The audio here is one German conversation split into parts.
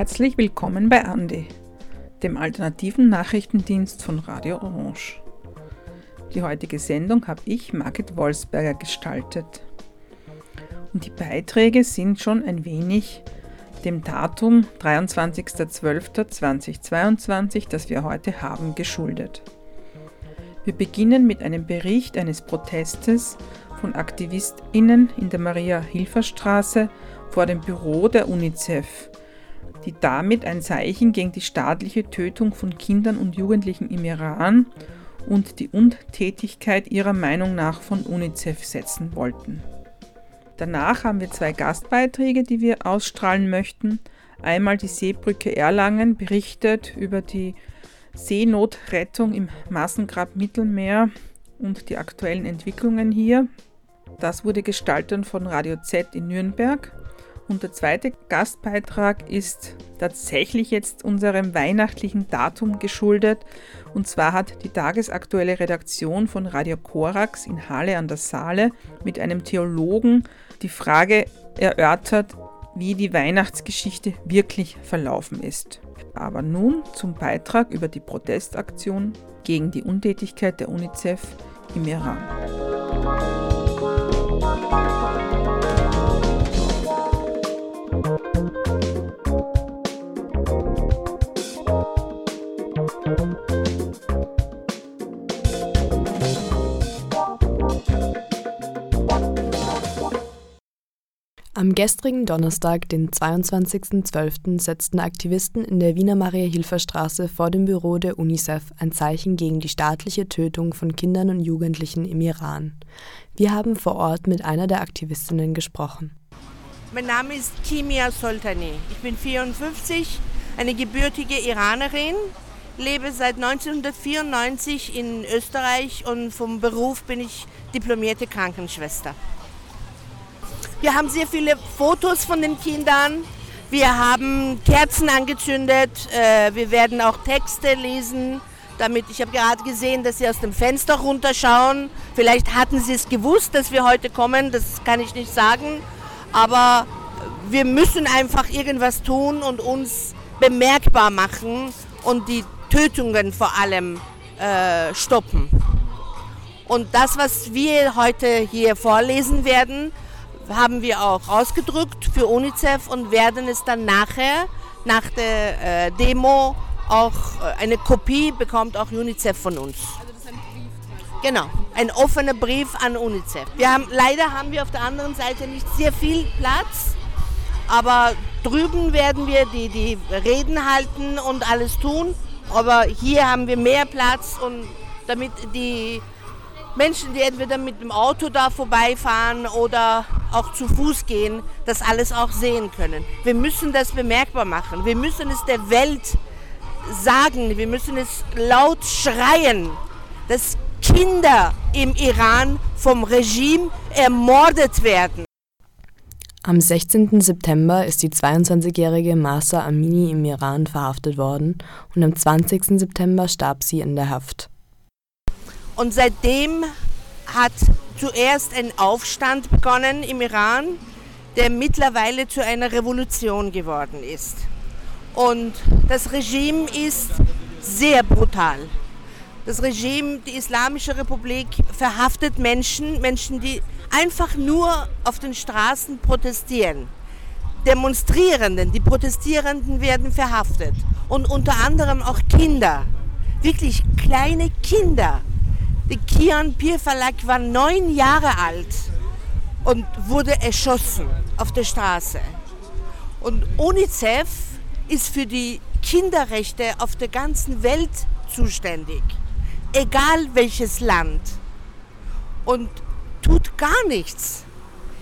Herzlich willkommen bei Andi, dem alternativen Nachrichtendienst von Radio Orange. Die heutige Sendung habe ich, Margit Wolfsberger, gestaltet. Und die Beiträge sind schon ein wenig dem Datum 23.12.2022, das wir heute haben, geschuldet. Wir beginnen mit einem Bericht eines Protestes von AktivistInnen in der Maria-Hilfer-Straße vor dem Büro der UNICEF, die damit ein Zeichen gegen die staatliche Tötung von Kindern und Jugendlichen im Iran und die Untätigkeit ihrer Meinung nach von UNICEF setzen wollten. Danach haben wir zwei Gastbeiträge, die wir ausstrahlen möchten. Einmal die Seebrücke Erlangen berichtet über die Seenotrettung im Massengrab Mittelmeer und die aktuellen Entwicklungen hier. Das wurde gestaltet von Radio Z in Nürnberg. Und der zweite Gastbeitrag ist tatsächlich jetzt unserem weihnachtlichen Datum geschuldet. Und zwar hat die tagesaktuelle Redaktion von Radio Korax in Halle an der Saale mit einem Theologen die Frage erörtert, wie die Weihnachtsgeschichte wirklich verlaufen ist. Aber nun zum Beitrag über die Protestaktion gegen die Untätigkeit der UNICEF im Iran. Am gestrigen Donnerstag, den 22.12., setzten Aktivisten in der Wiener Maria-Hilfer-Straße vor dem Büro der UNICEF ein Zeichen gegen die staatliche Tötung von Kindern und Jugendlichen im Iran. Wir haben vor Ort mit einer der Aktivistinnen gesprochen. Mein Name ist Kimia Soltani. Ich bin 54, eine gebürtige Iranerin, lebe seit 1994 in Österreich und vom Beruf bin ich diplomierte Krankenschwester. Wir haben sehr viele Fotos von den Kindern. Wir haben Kerzen angezündet. Äh, wir werden auch Texte lesen. Damit, ich habe gerade gesehen, dass Sie aus dem Fenster runterschauen. Vielleicht hatten Sie es gewusst, dass wir heute kommen. Das kann ich nicht sagen. Aber wir müssen einfach irgendwas tun und uns bemerkbar machen und die Tötungen vor allem äh, stoppen. Und das, was wir heute hier vorlesen werden, haben wir auch ausgedrückt für UNICEF und werden es dann nachher, nach der äh, Demo, auch äh, eine Kopie bekommt auch UNICEF von uns. Also das ist ein Brief Genau, ein offener Brief an UNICEF. Wir haben, leider haben wir auf der anderen Seite nicht sehr viel Platz, aber drüben werden wir die, die Reden halten und alles tun. Aber hier haben wir mehr Platz und damit die Menschen, die entweder mit dem Auto da vorbeifahren oder auch zu Fuß gehen, das alles auch sehen können. Wir müssen das bemerkbar machen. Wir müssen es der Welt sagen. Wir müssen es laut schreien, dass Kinder im Iran vom Regime ermordet werden. Am 16. September ist die 22-jährige Masa Amini im Iran verhaftet worden und am 20. September starb sie in der Haft. Und seitdem hat zuerst ein Aufstand begonnen im Iran, der mittlerweile zu einer Revolution geworden ist. Und das Regime ist sehr brutal. Das Regime, die Islamische Republik, verhaftet Menschen, Menschen, die einfach nur auf den Straßen protestieren. Demonstrierenden, die Protestierenden werden verhaftet. Und unter anderem auch Kinder, wirklich kleine Kinder der Kian Pierfalak war neun Jahre alt und wurde erschossen auf der Straße. Und UNICEF ist für die Kinderrechte auf der ganzen Welt zuständig, egal welches Land. Und tut gar nichts.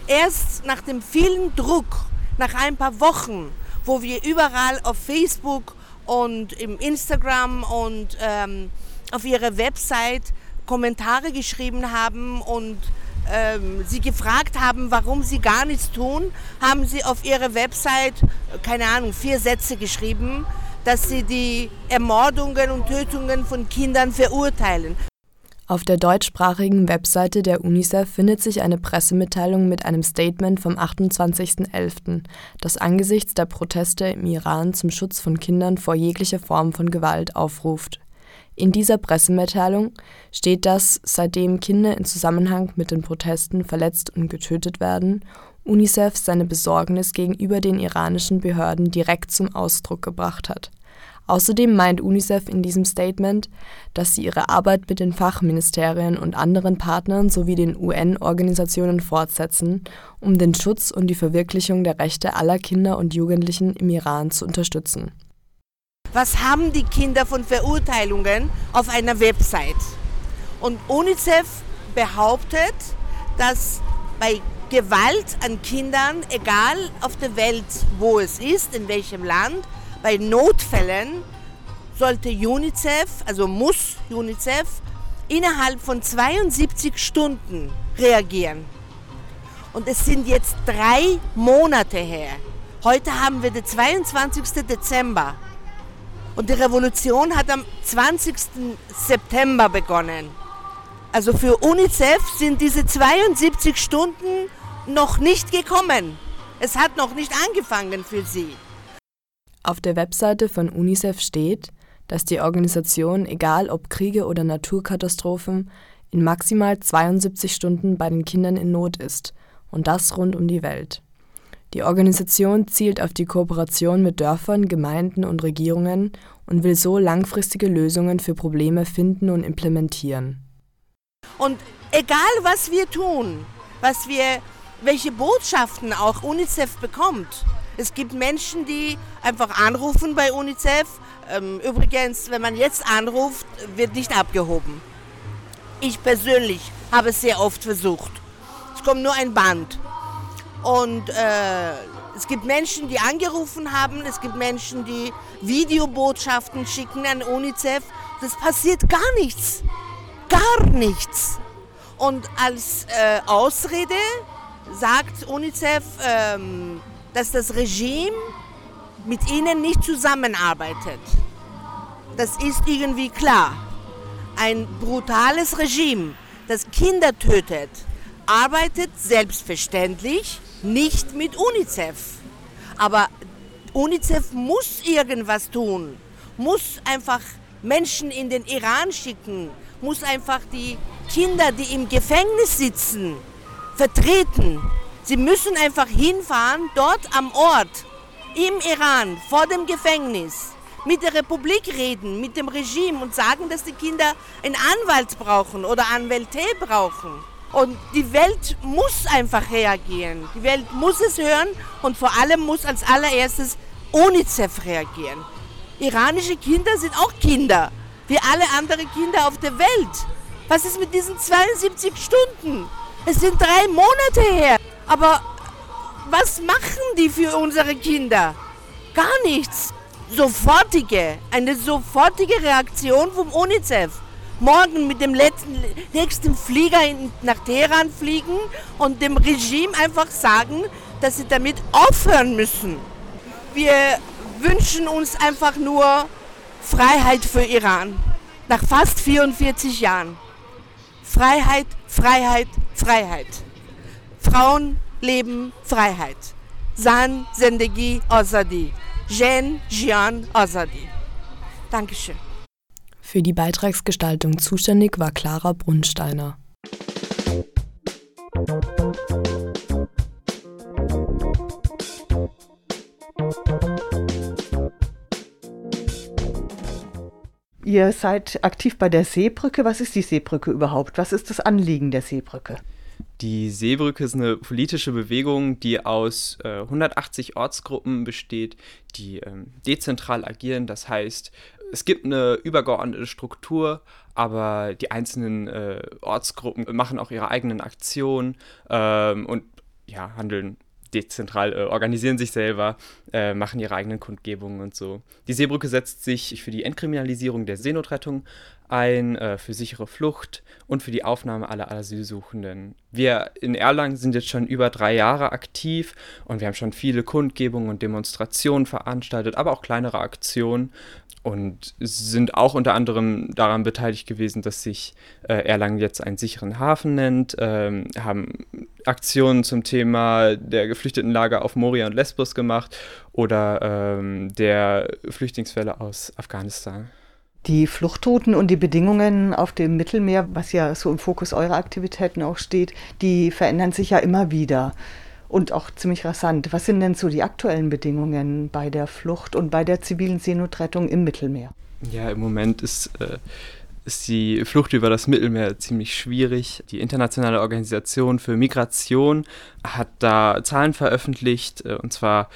Erst nach dem vielen Druck, nach ein paar Wochen, wo wir überall auf Facebook und im Instagram und ähm, auf ihrer Website Kommentare geschrieben haben und ähm, sie gefragt haben, warum sie gar nichts tun, haben sie auf ihrer Website, keine Ahnung, vier Sätze geschrieben, dass sie die Ermordungen und Tötungen von Kindern verurteilen. Auf der deutschsprachigen Webseite der UNICEF findet sich eine Pressemitteilung mit einem Statement vom 28.11., das angesichts der Proteste im Iran zum Schutz von Kindern vor jeglicher Form von Gewalt aufruft. In dieser Pressemitteilung steht, dass, seitdem Kinder in Zusammenhang mit den Protesten verletzt und getötet werden, UNICEF seine Besorgnis gegenüber den iranischen Behörden direkt zum Ausdruck gebracht hat Außerdem meint UNICEF in diesem Statement, dass sie ihre Arbeit mit den Fachministerien und anderen Partnern sowie den UN-Organisationen fortsetzen, um den Schutz und die Verwirklichung der Rechte aller Kinder und Jugendlichen im Iran zu unterstützen. Was haben die Kinder von Verurteilungen auf einer Website? Und UNICEF behauptet, dass bei Gewalt an Kindern, egal auf der Welt, wo es ist, in welchem Land, bei Notfällen sollte UNICEF, also muss UNICEF, innerhalb von 72 Stunden reagieren. Und es sind jetzt drei Monate her. Heute haben wir den 22. Dezember. Und die Revolution hat am 20. September begonnen. Also für UNICEF sind diese 72 Stunden noch nicht gekommen. Es hat noch nicht angefangen für sie. Auf der Webseite von UNICEF steht, dass die Organisation, egal ob Kriege oder Naturkatastrophen, in maximal 72 Stunden bei den Kindern in Not ist, und das rund um die Welt. Die Organisation zielt auf die Kooperation mit Dörfern, Gemeinden und Regierungen und will so langfristige Lösungen für Probleme finden und implementieren. Und egal was wir tun, was wir, welche Botschaften auch UNICEF bekommt, es gibt Menschen, die einfach anrufen bei UNICEF. Ähm, übrigens, wenn man jetzt anruft, wird nicht abgehoben. Ich persönlich habe es sehr oft versucht. Es kommt nur ein Band. Und äh, es gibt Menschen, die angerufen haben. Es gibt Menschen, die Videobotschaften schicken an UNICEF. Das passiert gar nichts. Gar nichts. Und als äh, Ausrede sagt UNICEF, ähm, dass das Regime mit ihnen nicht zusammenarbeitet. Das ist irgendwie klar. Ein brutales Regime, das Kinder tötet, arbeitet selbstverständlich nicht mit UNICEF. Aber UNICEF muss irgendwas tun, muss einfach Menschen in den Iran schicken, muss einfach die Kinder, die im Gefängnis sitzen, vertreten. Sie müssen einfach hinfahren, dort am Ort, im Iran, vor dem Gefängnis, mit der Republik reden, mit dem Regime und sagen, dass die Kinder einen Anwalt brauchen oder Anwälte brauchen. Und die Welt muss einfach reagieren. Die Welt muss es hören und vor allem muss als allererstes UNICEF reagieren. Iranische Kinder sind auch Kinder, wie alle anderen Kinder auf der Welt. Was ist mit diesen 72 Stunden? Es sind drei Monate her. Aber was machen die für unsere Kinder? Gar nichts. Sofortige, eine sofortige Reaktion vom UNICEF. Morgen mit dem letzten, nächsten Flieger in, nach Teheran fliegen und dem Regime einfach sagen, dass sie damit aufhören müssen. Wir wünschen uns einfach nur Freiheit für Iran. Nach fast 44 Jahren. Freiheit, Freiheit, Freiheit. Frauen, Leben, Freiheit. Zan, Zendegi, Azadi. Jen, Jian, Azadi. Dankeschön. Für die Beitragsgestaltung zuständig war Clara Brunsteiner. Ihr seid aktiv bei der Seebrücke. Was ist die Seebrücke überhaupt? Was ist das Anliegen der Seebrücke? Die Seebrücke ist eine politische Bewegung, die aus äh, 180 Ortsgruppen besteht, die ähm, dezentral agieren. Das heißt, es gibt eine übergeordnete Struktur, aber die einzelnen äh, Ortsgruppen machen auch ihre eigenen Aktionen ähm, und ja, handeln dezentral, äh, organisieren sich selber, äh, machen ihre eigenen Kundgebungen und so. Die Seebrücke setzt sich für die Entkriminalisierung der Seenotrettung ein äh, für sichere Flucht und für die Aufnahme aller Asylsuchenden. Wir in Erlangen sind jetzt schon über drei Jahre aktiv und wir haben schon viele Kundgebungen und Demonstrationen veranstaltet, aber auch kleinere Aktionen und sind auch unter anderem daran beteiligt gewesen, dass sich äh, Erlangen jetzt einen sicheren Hafen nennt, ähm, haben Aktionen zum Thema der Geflüchtetenlager auf Moria und Lesbos gemacht oder ähm, der Flüchtlingsfälle aus Afghanistan. Die Fluchtrouten und die Bedingungen auf dem Mittelmeer, was ja so im Fokus eurer Aktivitäten auch steht, die verändern sich ja immer wieder und auch ziemlich rasant. Was sind denn so die aktuellen Bedingungen bei der Flucht und bei der zivilen Seenotrettung im Mittelmeer? Ja, im Moment ist, äh, ist die Flucht über das Mittelmeer ziemlich schwierig. Die Internationale Organisation für Migration hat da Zahlen veröffentlicht, äh, und zwar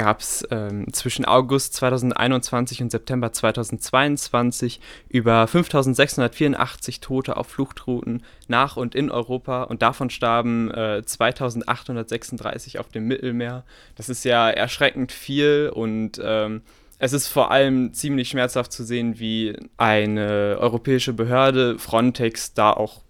gab es ähm, zwischen August 2021 und September 2022 über 5684 Tote auf Fluchtrouten nach und in Europa und davon starben äh, 2836 auf dem Mittelmeer. Das ist ja erschreckend viel und ähm, es ist vor allem ziemlich schmerzhaft zu sehen, wie eine europäische Behörde, Frontex, da auch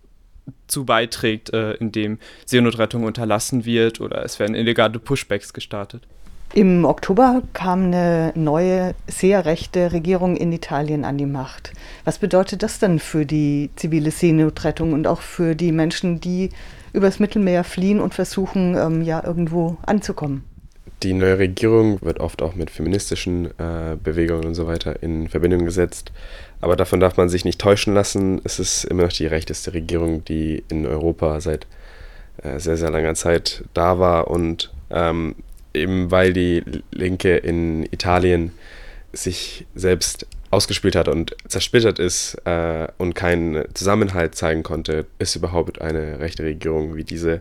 zu beiträgt, äh, indem Seenotrettung unterlassen wird oder es werden illegale Pushbacks gestartet. Im Oktober kam eine neue, sehr rechte Regierung in Italien an die Macht. Was bedeutet das denn für die zivile Seenotrettung und auch für die Menschen, die übers Mittelmeer fliehen und versuchen, ähm, ja irgendwo anzukommen? Die neue Regierung wird oft auch mit feministischen äh, Bewegungen und so weiter in Verbindung gesetzt. Aber davon darf man sich nicht täuschen lassen. Es ist immer noch die rechteste Regierung, die in Europa seit äh, sehr, sehr langer Zeit da war und ähm, eben weil die Linke in Italien sich selbst ausgespielt hat und zersplittert ist äh, und keinen Zusammenhalt zeigen konnte, ist überhaupt eine rechte Regierung wie diese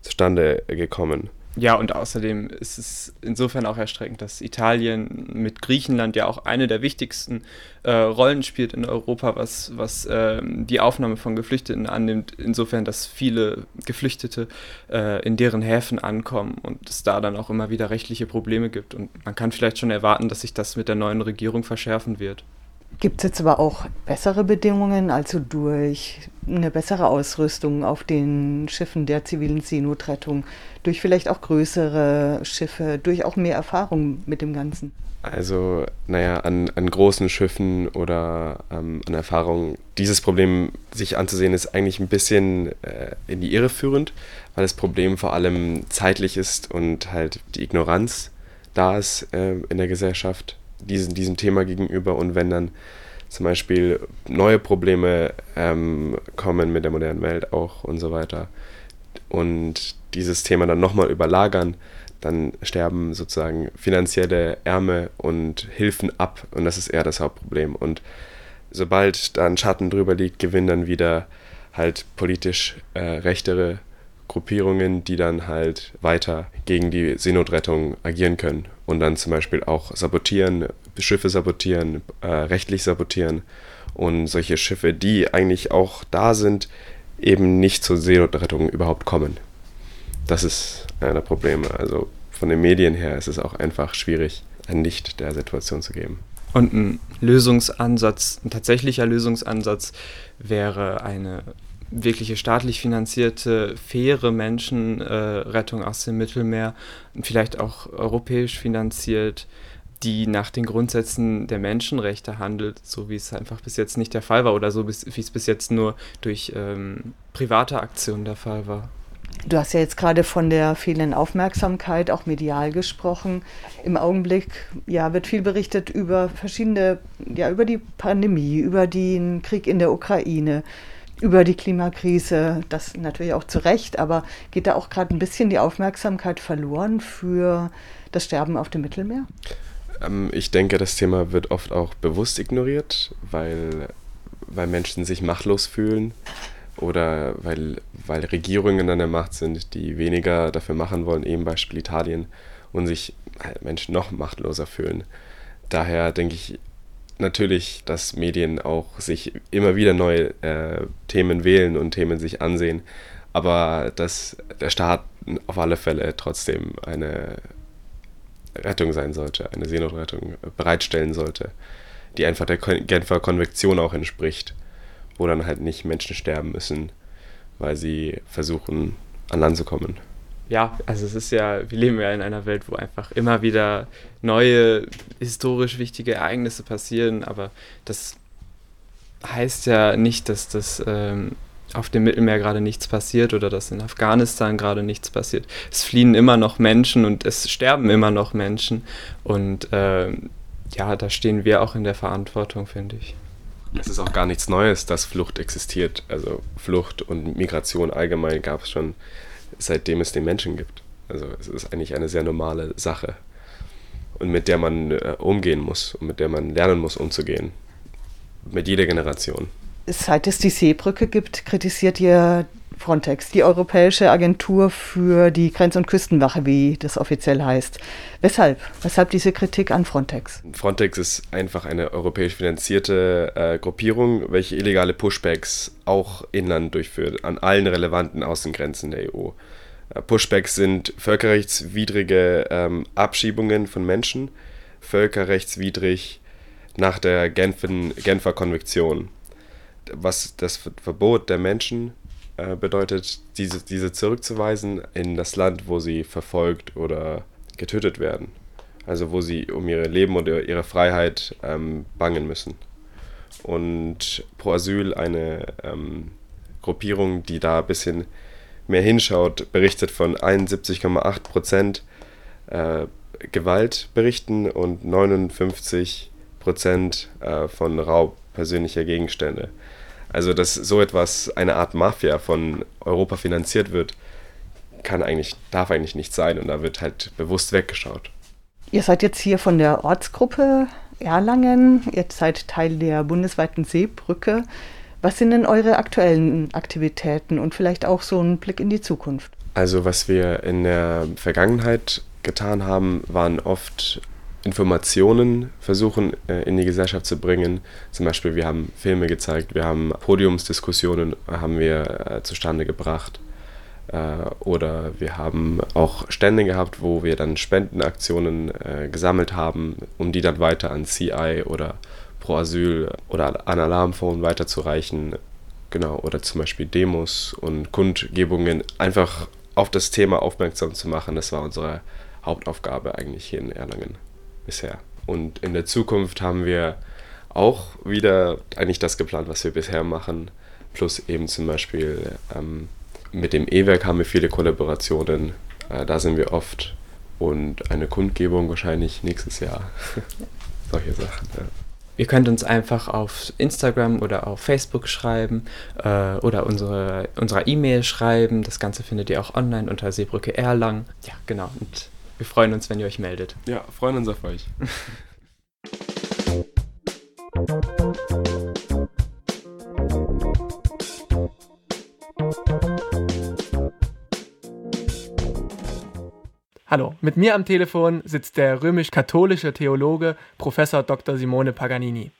zustande gekommen. Ja, und außerdem ist es insofern auch erschreckend, dass Italien mit Griechenland ja auch eine der wichtigsten äh, Rollen spielt in Europa, was, was äh, die Aufnahme von Geflüchteten annimmt. Insofern, dass viele Geflüchtete äh, in deren Häfen ankommen und es da dann auch immer wieder rechtliche Probleme gibt. Und man kann vielleicht schon erwarten, dass sich das mit der neuen Regierung verschärfen wird. Gibt es jetzt aber auch bessere Bedingungen, also durch eine bessere Ausrüstung auf den Schiffen der zivilen Seenotrettung, durch vielleicht auch größere Schiffe, durch auch mehr Erfahrung mit dem Ganzen? Also, naja, an, an großen Schiffen oder ähm, an Erfahrung, dieses Problem sich anzusehen, ist eigentlich ein bisschen äh, in die Irre führend, weil das Problem vor allem zeitlich ist und halt die Ignoranz da ist äh, in der Gesellschaft diesen, diesem Thema gegenüber und wenn dann zum Beispiel neue Probleme ähm, kommen mit der modernen Welt auch und so weiter und dieses Thema dann nochmal überlagern, dann sterben sozusagen finanzielle Ärme und Hilfen ab und das ist eher das Hauptproblem. Und sobald da ein Schatten drüber liegt, gewinnen dann wieder halt politisch äh, rechtere Gruppierungen, die dann halt weiter gegen die Seenotrettung agieren können und dann zum Beispiel auch sabotieren, Schiffe sabotieren, äh, rechtlich sabotieren und solche Schiffe, die eigentlich auch da sind, eben nicht zur Seenotrettung überhaupt kommen. Das ist einer der Probleme. Also von den Medien her ist es auch einfach schwierig, ein Licht der Situation zu geben. Und ein Lösungsansatz, ein tatsächlicher Lösungsansatz wäre eine wirkliche staatlich finanzierte, faire Menschenrettung aus dem Mittelmeer vielleicht auch europäisch finanziert, die nach den Grundsätzen der Menschenrechte handelt, so wie es einfach bis jetzt nicht der Fall war oder so wie es bis jetzt nur durch ähm, private Aktionen der Fall war. Du hast ja jetzt gerade von der fehlenden Aufmerksamkeit auch medial gesprochen. Im Augenblick ja, wird viel berichtet über verschiedene, ja, über die Pandemie, über den Krieg in der Ukraine, über die Klimakrise, das natürlich auch zu Recht, aber geht da auch gerade ein bisschen die Aufmerksamkeit verloren für das Sterben auf dem Mittelmeer? Ähm, ich denke, das Thema wird oft auch bewusst ignoriert, weil, weil Menschen sich machtlos fühlen oder weil, weil Regierungen an der Macht sind, die weniger dafür machen wollen, eben Beispiel Italien, und sich halt Menschen noch machtloser fühlen. Daher denke ich, natürlich, dass Medien auch sich immer wieder neue äh, Themen wählen und Themen sich ansehen, aber dass der Staat auf alle Fälle trotzdem eine Rettung sein sollte, eine Seenotrettung bereitstellen sollte, die einfach der Genfer Konvention auch entspricht wo dann halt nicht Menschen sterben müssen, weil sie versuchen, an Land zu kommen. Ja, also es ist ja, wir leben ja in einer Welt, wo einfach immer wieder neue historisch wichtige Ereignisse passieren, aber das heißt ja nicht, dass das ähm, auf dem Mittelmeer gerade nichts passiert oder dass in Afghanistan gerade nichts passiert. Es fliehen immer noch Menschen und es sterben immer noch Menschen und ähm, ja, da stehen wir auch in der Verantwortung, finde ich. Es ist auch gar nichts Neues, dass Flucht existiert. Also Flucht und Migration allgemein gab es schon seitdem es den Menschen gibt. Also es ist eigentlich eine sehr normale Sache und mit der man äh, umgehen muss und mit der man lernen muss umzugehen. Mit jeder Generation. Seit es die Seebrücke gibt, kritisiert ihr Frontex, die Europäische Agentur für die Grenz- und Küstenwache, wie das offiziell heißt. Weshalb? Weshalb diese Kritik an Frontex? Frontex ist einfach eine europäisch finanzierte äh, Gruppierung, welche illegale Pushbacks auch inland durchführt, an allen relevanten Außengrenzen der EU. Äh, Pushbacks sind völkerrechtswidrige ähm, Abschiebungen von Menschen, völkerrechtswidrig nach der Genfen, Genfer Konvention. Was das Verbot der Menschen äh, bedeutet, diese, diese zurückzuweisen in das Land, wo sie verfolgt oder getötet werden. Also wo sie um ihr Leben und ihre Freiheit ähm, bangen müssen. Und Pro Asyl, eine ähm, Gruppierung, die da ein bisschen mehr hinschaut, berichtet von 71,8 Prozent äh, Gewaltberichten und 59 Prozent äh, von Raub persönlicher Gegenstände. Also, dass so etwas, eine Art Mafia von Europa finanziert wird, kann eigentlich, darf eigentlich nicht sein und da wird halt bewusst weggeschaut. Ihr seid jetzt hier von der Ortsgruppe Erlangen, ihr seid Teil der bundesweiten Seebrücke. Was sind denn eure aktuellen Aktivitäten und vielleicht auch so ein Blick in die Zukunft? Also was wir in der Vergangenheit getan haben, waren oft Informationen versuchen äh, in die Gesellschaft zu bringen. Zum Beispiel, wir haben Filme gezeigt, wir haben Podiumsdiskussionen haben wir äh, zustande gebracht. Äh, oder wir haben auch Stände gehabt, wo wir dann Spendenaktionen gesammelt haben, um die dann weiter an CI oder Pro Asyl oder an Alarmphone weiterzureichen. Genau, oder zum Beispiel Demos und Kundgebungen einfach auf das Thema aufmerksam zu machen. Das war unsere Hauptaufgabe eigentlich hier in Erlangen bisher. Und in der Zukunft haben wir auch wieder eigentlich das geplant, was wir bisher machen. Plus eben zum Beispiel ähm, mit dem E-Werk haben wir viele Kollaborationen. Äh, da sind wir oft. Und eine Kundgebung wahrscheinlich nächstes Jahr. Solche Sachen, ja. Ihr könnt uns einfach auf Instagram oder auf Facebook schreiben äh, oder unsere, unserer E-Mail schreiben. Das Ganze findet ihr auch online unter Seebrücke Erlang. Ja, genau. Und wir freuen uns, wenn ihr euch meldet. Ja, freuen uns auf euch. Hallo, mit mir am Telefon sitzt der römisch-katholische Theologe Professor Dr. Simone Paganini.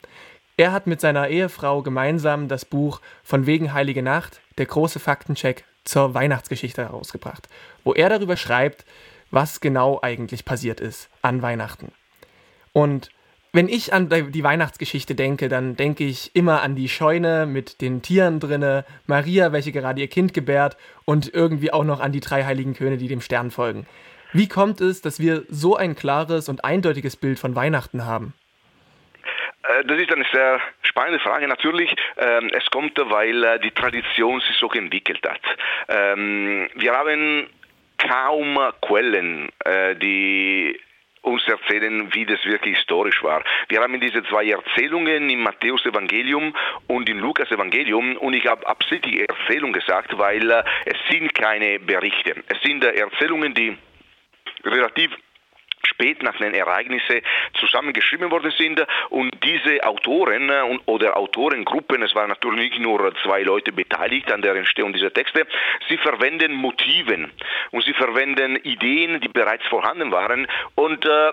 Er hat mit seiner Ehefrau gemeinsam das Buch Von wegen Heilige Nacht, der große Faktencheck zur Weihnachtsgeschichte herausgebracht, wo er darüber schreibt, was genau eigentlich passiert ist an Weihnachten. Und wenn ich an die Weihnachtsgeschichte denke, dann denke ich immer an die Scheune mit den Tieren drinne, Maria, welche gerade ihr Kind gebärt und irgendwie auch noch an die drei heiligen Könige, die dem Stern folgen. Wie kommt es, dass wir so ein klares und eindeutiges Bild von Weihnachten haben? Äh, das ist eine sehr spannende Frage. Natürlich, ähm, es kommt, weil äh, die Tradition sich so entwickelt hat. Ähm, wir haben kaum Quellen, äh, die uns erzählen, wie das wirklich historisch war. Wir haben diese zwei Erzählungen im Matthäus Evangelium und im Lukas Evangelium und ich habe absichtlich Erzählung gesagt, weil äh, es sind keine Berichte. Es sind äh, Erzählungen, die relativ spät nach den Ereignissen zusammengeschrieben worden sind. Und diese Autoren äh, oder Autorengruppen, es waren natürlich nicht nur zwei Leute beteiligt an der Entstehung dieser Texte, sie verwenden Motiven und sie verwenden Ideen, die bereits vorhanden waren und äh,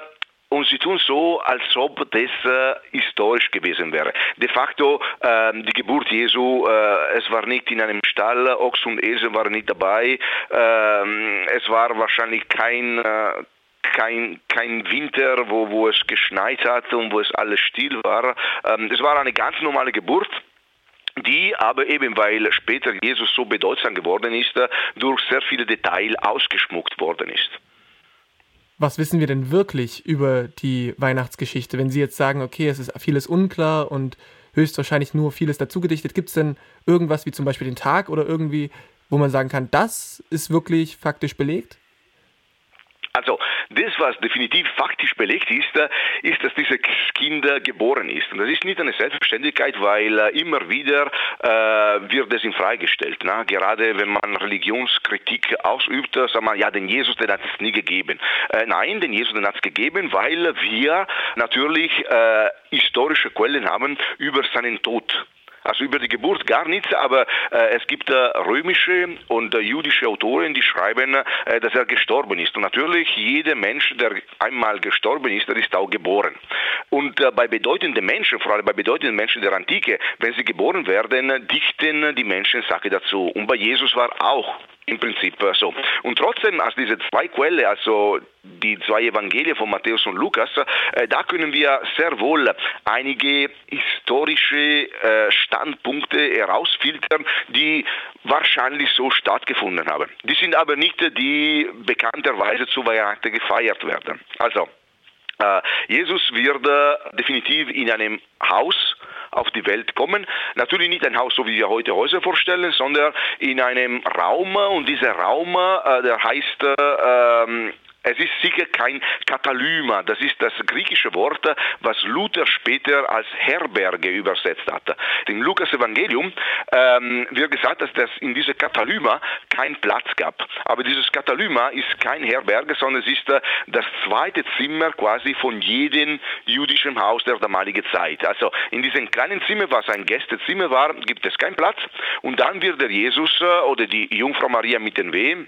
und sie tun so, als ob das äh, historisch gewesen wäre. De facto, äh, die Geburt Jesu, äh, es war nicht in einem Stall, Ochs und Esel waren nicht dabei, ähm, es war wahrscheinlich kein, äh, kein, kein Winter, wo, wo es geschneit hat und wo es alles still war. Ähm, es war eine ganz normale Geburt die aber eben, weil später Jesus so bedeutsam geworden ist, durch sehr viele Details ausgeschmuckt worden ist. Was wissen wir denn wirklich über die Weihnachtsgeschichte? Wenn Sie jetzt sagen, okay, es ist vieles unklar und höchstwahrscheinlich nur vieles dazugedichtet, gibt es denn irgendwas wie zum Beispiel den Tag oder irgendwie, wo man sagen kann, das ist wirklich faktisch belegt? Also, das, was definitiv faktisch belegt ist, äh, ist, dass dieses Kind geboren ist. Und das ist nicht eine Selbstverständlichkeit, weil äh, immer wieder äh, wird es ihm freigestellt. Na? Gerade wenn man Religionskritik ausübt, sagt man, ja, den Jesus, den hat es nie gegeben. Äh, nein, den Jesus, den hat es gegeben, weil wir natürlich äh, historische Quellen haben über seinen Tod. Also über die Geburt gar nichts, aber äh, es gibt äh, römische und äh, jüdische Autoren, die schreiben, äh, dass er gestorben ist. Und natürlich, jeder Mensch, der einmal gestorben ist, der ist auch geboren. Und äh, bei bedeutenden Menschen, vor allem bei bedeutenden Menschen der Antike, wenn sie geboren werden, dichten die Menschen Sache dazu. Und bei Jesus war auch im Prinzip so. Und trotzdem, als diese zwei Quellen, also die zwei Evangelien von Matthäus und Lukas, äh, da können wir sehr wohl einige historische äh, Standpunkte herausfiltern, die wahrscheinlich so stattgefunden haben. Die sind aber nicht die bekannterweise zu Weihnachten gefeiert werden. Also, Jesus wird äh, definitiv in einem Haus auf die Welt kommen. Natürlich nicht ein Haus, so wie wir heute Häuser vorstellen, sondern in einem Raum und dieser Raum, äh, der heißt ähm, es ist sicher kein Katalyma, das ist das griechische Wort, was Luther später als Herberge übersetzt hat. Im Lukas-Evangelium ähm, wird gesagt, dass das in dieser Katalyma keinen Platz gab. Aber dieses Katalyma ist kein Herberge, sondern es ist äh, das zweite Zimmer quasi von jedem jüdischen Haus der damaligen Zeit. Also in diesem kleinen Zimmer, was ein Gästezimmer war, gibt es keinen Platz. Und dann wird der Jesus äh, oder die Jungfrau Maria mit den Wehen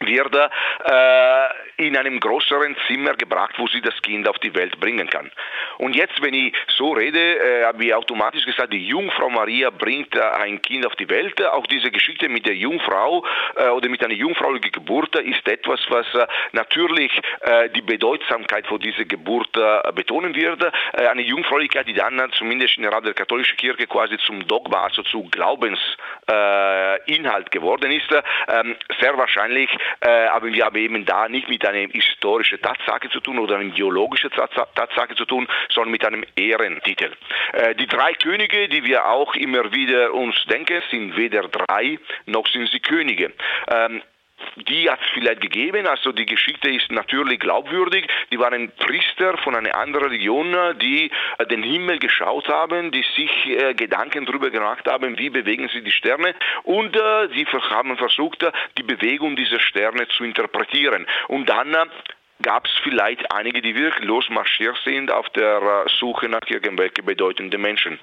wird äh, in einem größeren Zimmer gebracht, wo sie das Kind auf die Welt bringen kann. Und jetzt, wenn ich so rede, äh, habe ich automatisch gesagt, die Jungfrau Maria bringt äh, ein Kind auf die Welt. Auch diese Geschichte mit der Jungfrau äh, oder mit einer jungfräulichen Geburt ist etwas, was äh, natürlich äh, die Bedeutsamkeit von dieser Geburt betonen wird. eine Jungfräulichkeit, die dann zumindest in der der katholischen Kirche quasi zum Dogma, also zu Glaubensinhalt geworden ist. Ähm, sehr wahrscheinlich äh, aber wir haben eben da nicht mit einer historischen Tatsache zu tun oder einer geologischen Tatsache zu tun, sondern mit einem Ehrentitel. Äh, die drei Könige, die wir auch immer wieder uns denken, sind weder drei noch sind sie Könige. Ähm, die hat es vielleicht gegeben, also die Geschichte ist natürlich glaubwürdig. Die waren Priester von einer anderen Religion, die äh, den Himmel geschaut haben, die sich äh, Gedanken darüber gemacht haben, wie bewegen sich die Sterne und äh, sie haben versucht, die Bewegung dieser Sterne zu interpretieren. Und dann gab es vielleicht einige, die wirklich losmarschiert sind auf der Suche nach irgendwelchen bedeutenden Menschen.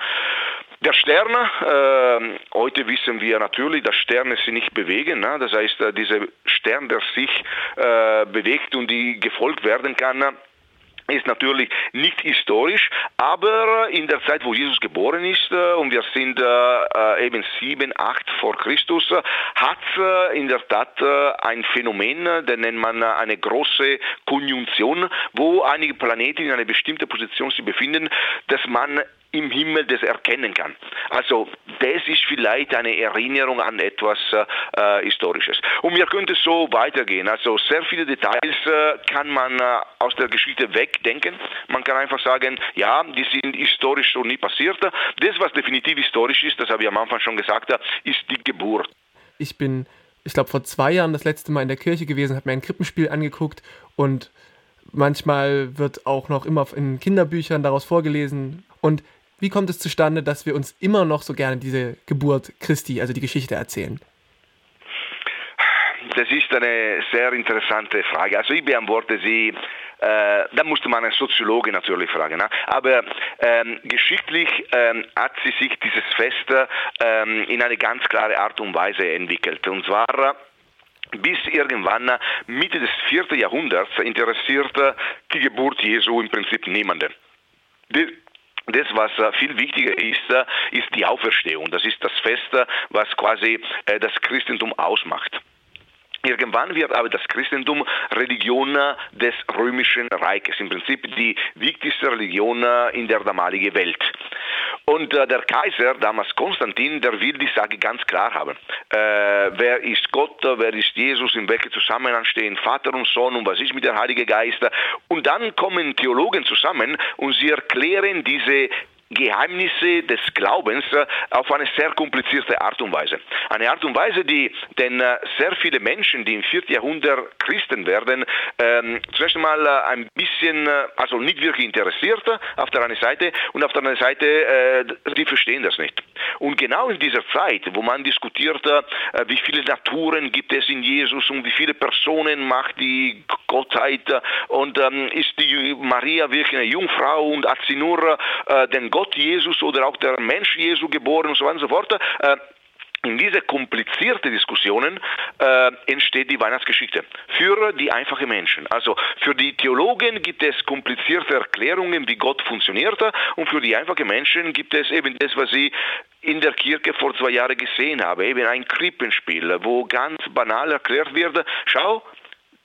Der Stern, äh, heute wissen wir natürlich, dass Sterne sich nicht bewegen. Ne? Das heißt, äh, dieser Stern, der sich äh, bewegt und die gefolgt werden kann, ist natürlich nicht historisch, aber in der Zeit, wo Jesus geboren ist, äh, und wir sind äh, eben 7, 8 vor Christus, hat äh, in der Tat ein Phänomen, den nennt man eine große Konjunktion, wo einige Planeten in einer bestimmten Position sich befinden, dass man im Himmel das erkennen kann. Also das ist vielleicht eine Erinnerung an etwas äh, Historisches. Und wir könnten so weitergehen. Also sehr viele Details äh, kann man äh, aus der Geschichte wegdenken. Man kann einfach sagen, ja, die sind historisch so nie passiert. Das, was definitiv historisch ist, das habe ich am Anfang schon gesagt, ist die Geburt. Ich bin, ich glaube, vor zwei Jahren das letzte Mal in der Kirche gewesen, habe mir ein Krippenspiel angeguckt und manchmal wird auch noch immer in Kinderbüchern daraus vorgelesen. Und wie kommt es zustande, dass wir uns immer noch so gerne diese Geburt Christi, also die Geschichte erzählen? Das ist eine sehr interessante Frage. Also ich beantworte sie, äh, da musste man einen Soziologe natürlich fragen. Ne? Aber ähm, geschichtlich ähm, hat sie sich dieses Fest ähm, in eine ganz klare Art und Weise entwickelt. Und zwar bis irgendwann Mitte des 4. Jahrhunderts interessierte die Geburt Jesu im Prinzip niemanden. Das, was äh, viel wichtiger ist, äh, ist die Auferstehung. Das ist das Fest, äh, was quasi das Christentum ausmacht. Irgendwann wird aber das Christentum Religion des römischen Reiches, im Prinzip die wichtigste Religion in der damaligen Welt. Und äh, der Kaiser, damals Konstantin, der will die Sache ganz klar haben. Äh, wer ist Gott, wer ist Jesus, in welchem Zusammenhang stehen Vater und Sohn und was ist mit der Heilige Geist. Und dann kommen Theologen zusammen und sie erklären diese Geheimnisse des Glaubens äh, auf eine sehr komplizierte Art und Weise. Eine Art und Weise, die denn äh, sehr viele Menschen, die im 4. Jahrhundert Christen werden, ähm, zuerst einmal äh, ein bisschen, also nicht wirklich interessiert auf der einen Seite und auf der anderen Seite, äh, die verstehen das nicht. Und genau in dieser Zeit, wo man diskutiert, äh, wie viele Naturen gibt es in Jesus und wie viele Personen macht die Gottheit und ähm, ist die Maria wirklich eine Jungfrau und hat sie nur äh, den Gott Gott Jesus oder auch der Mensch Jesu geboren und so weiter und so fort. Äh, in diese komplizierte Diskussionen äh, entsteht die Weihnachtsgeschichte für die einfachen Menschen. Also für die Theologen gibt es komplizierte Erklärungen, wie Gott funktioniert, und für die einfachen Menschen gibt es eben das, was sie in der Kirche vor zwei Jahren gesehen haben, eben ein Krippenspiel, wo ganz banal erklärt wird, schau,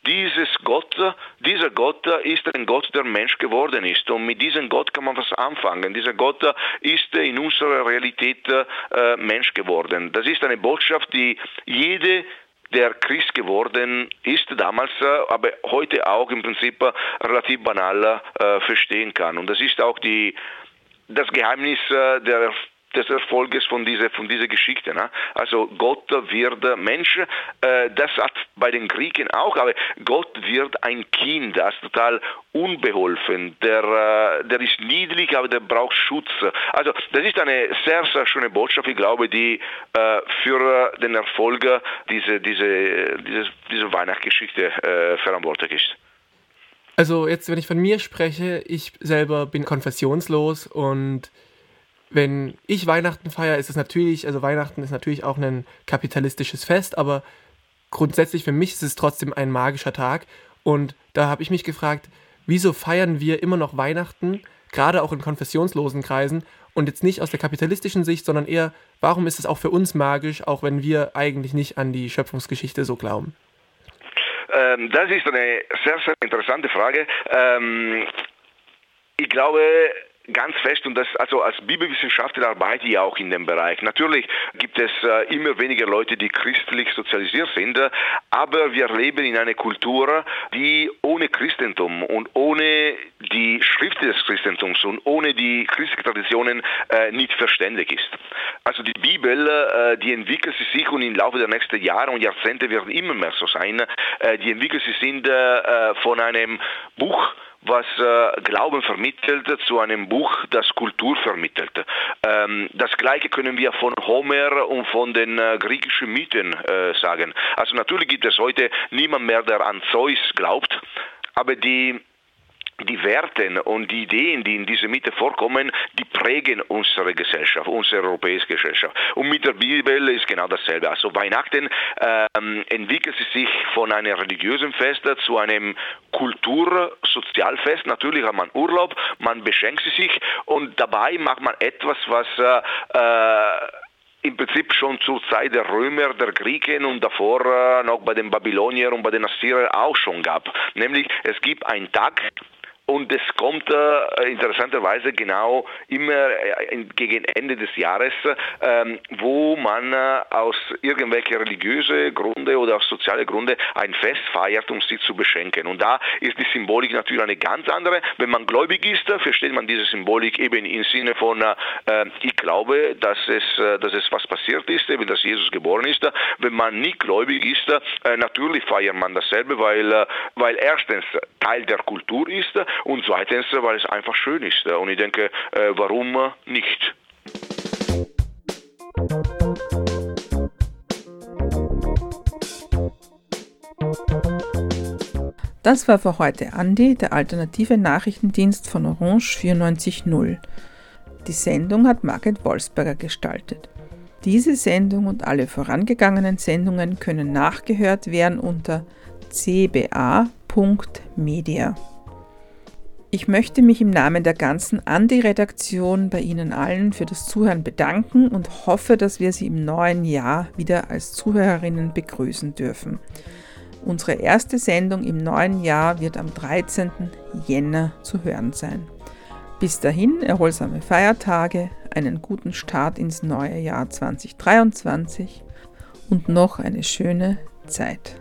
dieses Gott, dieser Gott ist ein Gott, der Mensch geworden ist. Und mit diesem Gott kann man was anfangen. Dieser Gott ist in unserer Realität äh, Mensch geworden. Das ist eine Botschaft, die jede der Christ geworden ist damals, äh, aber heute auch im Prinzip relativ banal äh, verstehen kann. Und das ist auch die, das Geheimnis äh, der des Erfolges von dieser, von dieser Geschichte. Ne? Also Gott wird Mensch, äh, das hat bei den Griechen auch, aber Gott wird ein Kind, das ist total unbeholfen, der, äh, der ist niedlich, aber der braucht Schutz. Also das ist eine sehr, sehr schöne Botschaft, ich glaube, die äh, für den Erfolg dieser diese, diese, diese Weihnachtsgeschichte äh, verantwortlich ist. Also jetzt, wenn ich von mir spreche, ich selber bin konfessionslos und wenn ich Weihnachten feiere, ist es natürlich, also Weihnachten ist natürlich auch ein kapitalistisches Fest, aber grundsätzlich für mich ist es trotzdem ein magischer Tag. Und da habe ich mich gefragt, wieso feiern wir immer noch Weihnachten, gerade auch in konfessionslosen Kreisen, und jetzt nicht aus der kapitalistischen Sicht, sondern eher, warum ist es auch für uns magisch, auch wenn wir eigentlich nicht an die Schöpfungsgeschichte so glauben? Ähm, das ist eine sehr, sehr interessante Frage. Ähm, ich glaube, ganz fest und das also als Bibelwissenschaftler arbeite ich auch in dem Bereich. Natürlich gibt es äh, immer weniger Leute, die christlich sozialisiert sind, aber wir leben in einer Kultur, die ohne Christentum und ohne die Schrift des Christentums und ohne die christlichen Traditionen äh, nicht verständig ist. Also die Bibel, äh, die entwickelt sich und im Laufe der nächsten Jahre und Jahrzehnte wird immer mehr so sein, äh, die entwickelt sich sind äh, von einem Buch, was äh, Glauben vermittelt zu einem Buch, das Kultur vermittelt. Ähm, das gleiche können wir von Homer und von den äh, griechischen Mythen äh, sagen. Also natürlich gibt es heute niemand mehr, der an Zeus glaubt, aber die die Werte und die Ideen, die in dieser Mitte vorkommen, die prägen unsere Gesellschaft, unsere europäische Gesellschaft. Und mit der Bibel ist genau dasselbe. Also Weihnachten ähm, entwickelt sich von einem religiösen Fest zu einem Kultursozialfest. Natürlich hat man Urlaub, man beschenkt sich und dabei macht man etwas, was äh, äh, im Prinzip schon zur Zeit der Römer, der Griechen und davor äh, noch bei den Babyloniern und bei den Assyrern auch schon gab. Nämlich es gibt einen Tag, und es kommt äh, interessanterweise genau immer äh, gegen Ende des Jahres, ähm, wo man äh, aus irgendwelchen religiösen Gründe oder aus sozialen Gründen ein Fest feiert, um sie zu beschenken. Und da ist die Symbolik natürlich eine ganz andere. Wenn man gläubig ist, versteht man diese Symbolik eben im Sinne von, äh, ich glaube, dass es, äh, dass es was passiert ist, eben dass Jesus geboren ist. Wenn man nicht gläubig ist, äh, natürlich feiert man dasselbe, weil, weil erstens Teil der Kultur ist und zweitens, weil es einfach schön ist. Und ich denke, äh, warum nicht? Das war für heute Andi, der alternative Nachrichtendienst von Orange 94.0. Die Sendung hat Margret Wolfsberger gestaltet. Diese Sendung und alle vorangegangenen Sendungen können nachgehört werden unter cba.media. Ich möchte mich im Namen der ganzen Andi-Redaktion bei Ihnen allen für das Zuhören bedanken und hoffe, dass wir Sie im neuen Jahr wieder als Zuhörerinnen begrüßen dürfen. Unsere erste Sendung im neuen Jahr wird am 13. Jänner zu hören sein. Bis dahin erholsame Feiertage, einen guten Start ins neue Jahr 2023 und noch eine schöne Zeit.